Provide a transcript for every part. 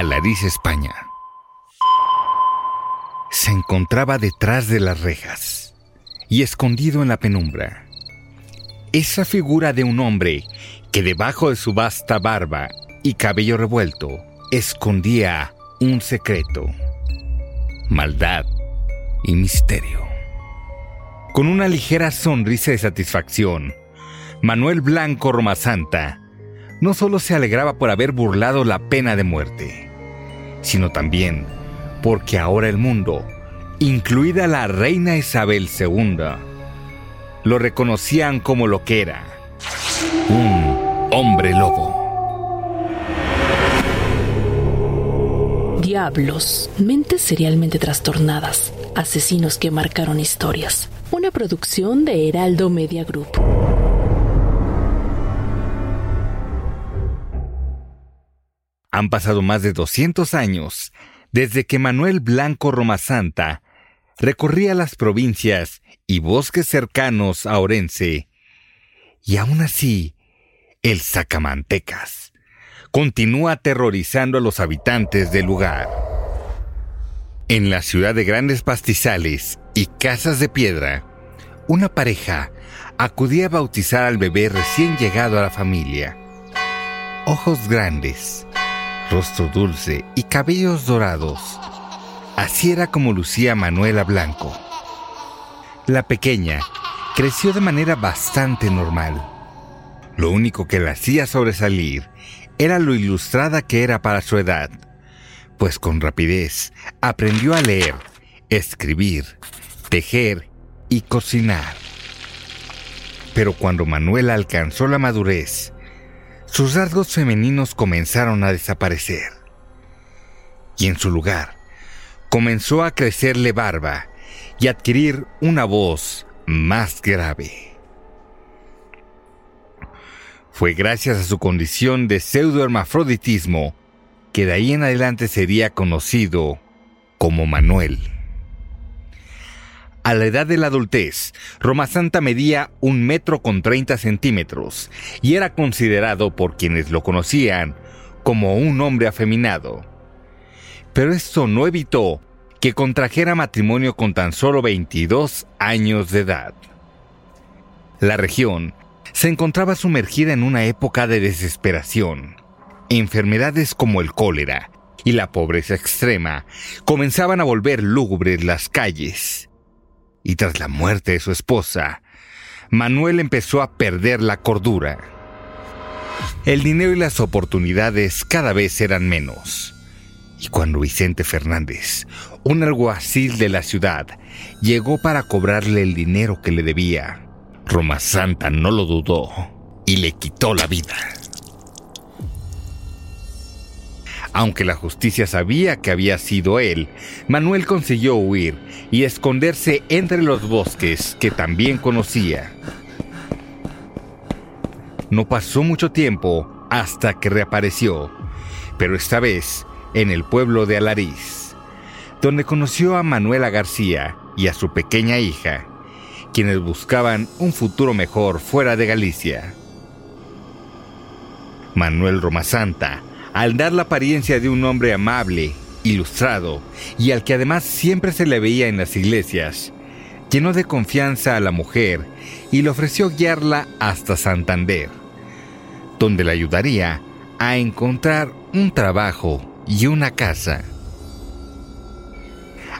Alariz, España. Se encontraba detrás de las rejas y escondido en la penumbra. Esa figura de un hombre que debajo de su vasta barba y cabello revuelto escondía un secreto, maldad y misterio. Con una ligera sonrisa de satisfacción, Manuel Blanco Romasanta no solo se alegraba por haber burlado la pena de muerte, sino también porque ahora el mundo, incluida la reina Isabel II, lo reconocían como lo que era, un hombre lobo. Diablos, mentes serialmente trastornadas, asesinos que marcaron historias. Una producción de Heraldo Media Group. Han pasado más de 200 años desde que Manuel Blanco Romasanta recorría las provincias y bosques cercanos a Orense, y aún así, el Sacamantecas continúa aterrorizando a los habitantes del lugar. En la ciudad de grandes pastizales y casas de piedra, una pareja acudía a bautizar al bebé recién llegado a la familia. Ojos grandes, rostro dulce y cabellos dorados. Así era como lucía Manuela Blanco. La pequeña creció de manera bastante normal. Lo único que la hacía sobresalir era lo ilustrada que era para su edad, pues con rapidez aprendió a leer, escribir, tejer y cocinar. Pero cuando Manuela alcanzó la madurez, sus rasgos femeninos comenzaron a desaparecer. Y en su lugar, comenzó a crecerle barba y adquirir una voz más grave. Fue gracias a su condición de pseudohermafroditismo que de ahí en adelante sería conocido como Manuel. A la edad de la adultez, Roma Santa medía un metro con 30 centímetros y era considerado por quienes lo conocían como un hombre afeminado. Pero esto no evitó que contrajera matrimonio con tan solo 22 años de edad. La región se encontraba sumergida en una época de desesperación. Enfermedades como el cólera y la pobreza extrema comenzaban a volver lúgubres las calles. Y tras la muerte de su esposa, Manuel empezó a perder la cordura. El dinero y las oportunidades cada vez eran menos. Y cuando Vicente Fernández, un alguacil de la ciudad, llegó para cobrarle el dinero que le debía, Roma Santa no lo dudó y le quitó la vida. Aunque la justicia sabía que había sido él, Manuel consiguió huir y esconderse entre los bosques que también conocía. No pasó mucho tiempo hasta que reapareció, pero esta vez en el pueblo de Alariz, donde conoció a Manuela García y a su pequeña hija, quienes buscaban un futuro mejor fuera de Galicia. Manuel Romasanta, al dar la apariencia de un hombre amable, ilustrado y al que además siempre se le veía en las iglesias, llenó de confianza a la mujer y le ofreció guiarla hasta Santander, donde le ayudaría a encontrar un trabajo y una casa.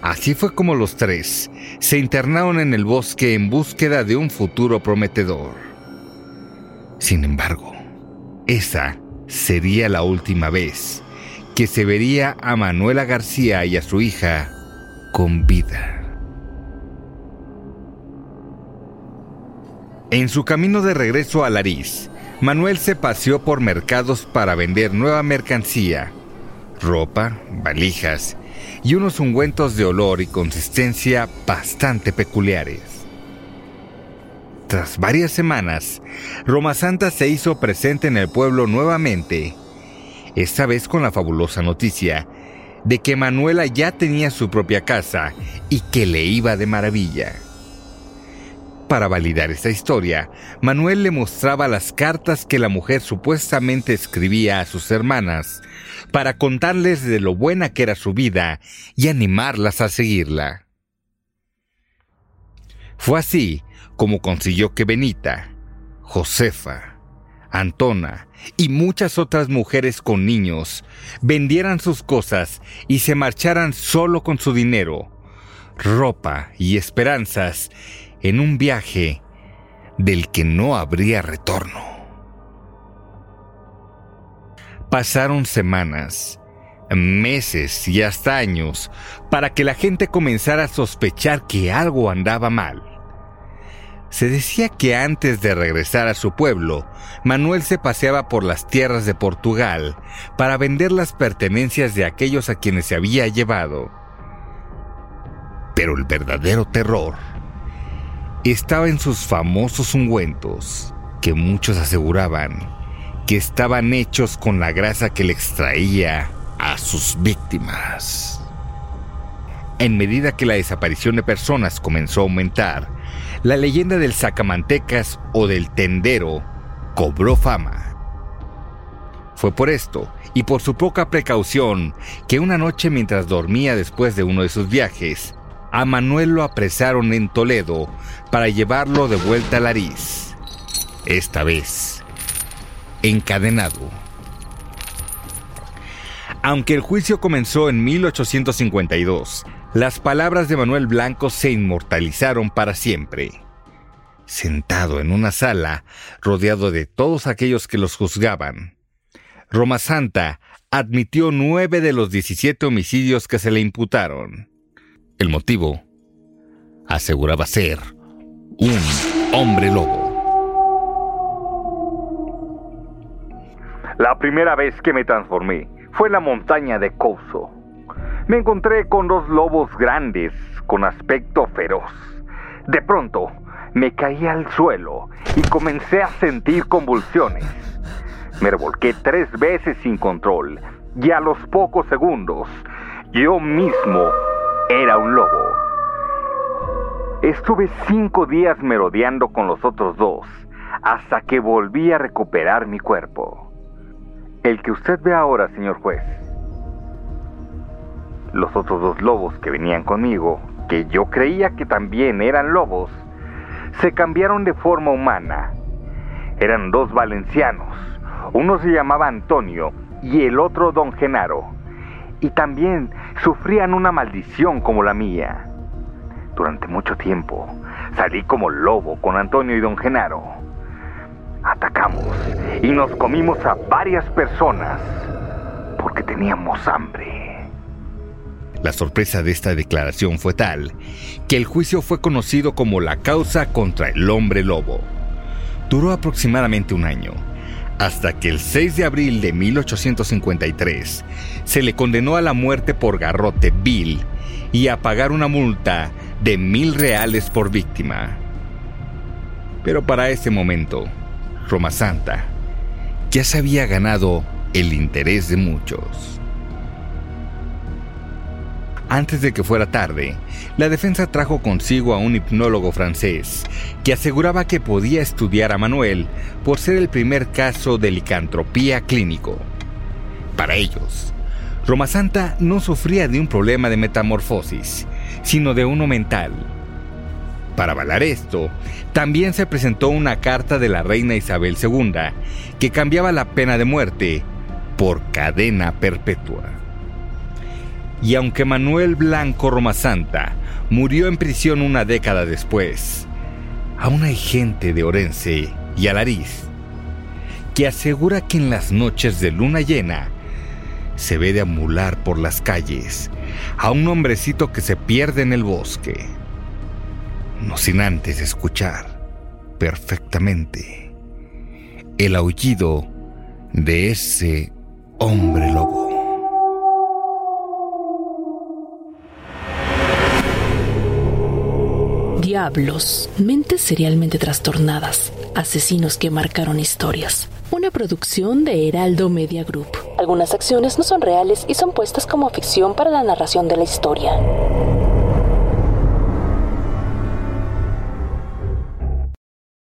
Así fue como los tres se internaron en el bosque en búsqueda de un futuro prometedor. Sin embargo, esa sería la última vez que se vería a Manuela García y a su hija con vida. En su camino de regreso a Lariz, Manuel se paseó por mercados para vender nueva mercancía, ropa, valijas y unos ungüentos de olor y consistencia bastante peculiares. Tras varias semanas, Roma Santa se hizo presente en el pueblo nuevamente, esta vez con la fabulosa noticia de que Manuela ya tenía su propia casa y que le iba de maravilla. Para validar esta historia, Manuel le mostraba las cartas que la mujer supuestamente escribía a sus hermanas para contarles de lo buena que era su vida y animarlas a seguirla. Fue así como consiguió que Benita, Josefa, Antona y muchas otras mujeres con niños vendieran sus cosas y se marcharan solo con su dinero, ropa y esperanzas en un viaje del que no habría retorno. Pasaron semanas, meses y hasta años para que la gente comenzara a sospechar que algo andaba mal. Se decía que antes de regresar a su pueblo, Manuel se paseaba por las tierras de Portugal para vender las pertenencias de aquellos a quienes se había llevado. Pero el verdadero terror estaba en sus famosos ungüentos, que muchos aseguraban que estaban hechos con la grasa que le extraía a sus víctimas. En medida que la desaparición de personas comenzó a aumentar, la leyenda del sacamantecas o del tendero cobró fama. Fue por esto y por su poca precaución que una noche mientras dormía después de uno de sus viajes, a Manuel lo apresaron en Toledo para llevarlo de vuelta a Lariz. Esta vez encadenado. Aunque el juicio comenzó en 1852, las palabras de Manuel Blanco se inmortalizaron para siempre. Sentado en una sala, rodeado de todos aquellos que los juzgaban, Roma Santa admitió nueve de los 17 homicidios que se le imputaron. El motivo aseguraba ser un hombre lobo. La primera vez que me transformé fue en la montaña de Couso. Me encontré con dos lobos grandes con aspecto feroz. De pronto, me caí al suelo y comencé a sentir convulsiones. Me revolqué tres veces sin control y a los pocos segundos yo mismo era un lobo. Estuve cinco días merodeando con los otros dos hasta que volví a recuperar mi cuerpo. El que usted ve ahora, señor juez, Los otros dos lobos que venían conmigo, que yo creía que también eran lobos, se cambiaron de forma humana. Eran dos valencianos. Uno se llamaba Antonio y el otro Don Genaro. Y también sufrían una maldición como la mía. Durante mucho tiempo salí como lobo con Antonio y Don Genaro. Atacamos y nos comimos a varias personas porque teníamos hambre. La sorpresa de esta declaración fue tal que el juicio fue conocido como la causa contra el hombre lobo. Duró aproximadamente un año, hasta que el 6 de abril de 1853 se le condenó a la muerte por garrote vil y a pagar una multa de mil reales por víctima. Pero para ese momento, Roma Santa ya se había ganado el interés de muchos. Antes de que fuera tarde, la defensa trajo consigo a un hipnólogo francés que aseguraba que podía estudiar a Manuel por ser el primer caso de licantropía clínico. Para ellos, Roma Santa no sufría de un problema de metamorfosis, sino de uno mental. Para avalar esto, también se presentó una carta de la reina Isabel II que cambiaba la pena de muerte por cadena perpetua. Y aunque Manuel Blanco Romasanta murió en prisión una década después, aún hay gente de Orense y Alariz que asegura que en las noches de luna llena se ve deambular por las calles a un hombrecito que se pierde en el bosque, no sin antes escuchar perfectamente el aullido de ese hombre lobo. Diablos, mentes serialmente trastornadas, asesinos que marcaron historias. Una producción de Heraldo Media Group. Algunas acciones no son reales y son puestas como ficción para la narración de la historia.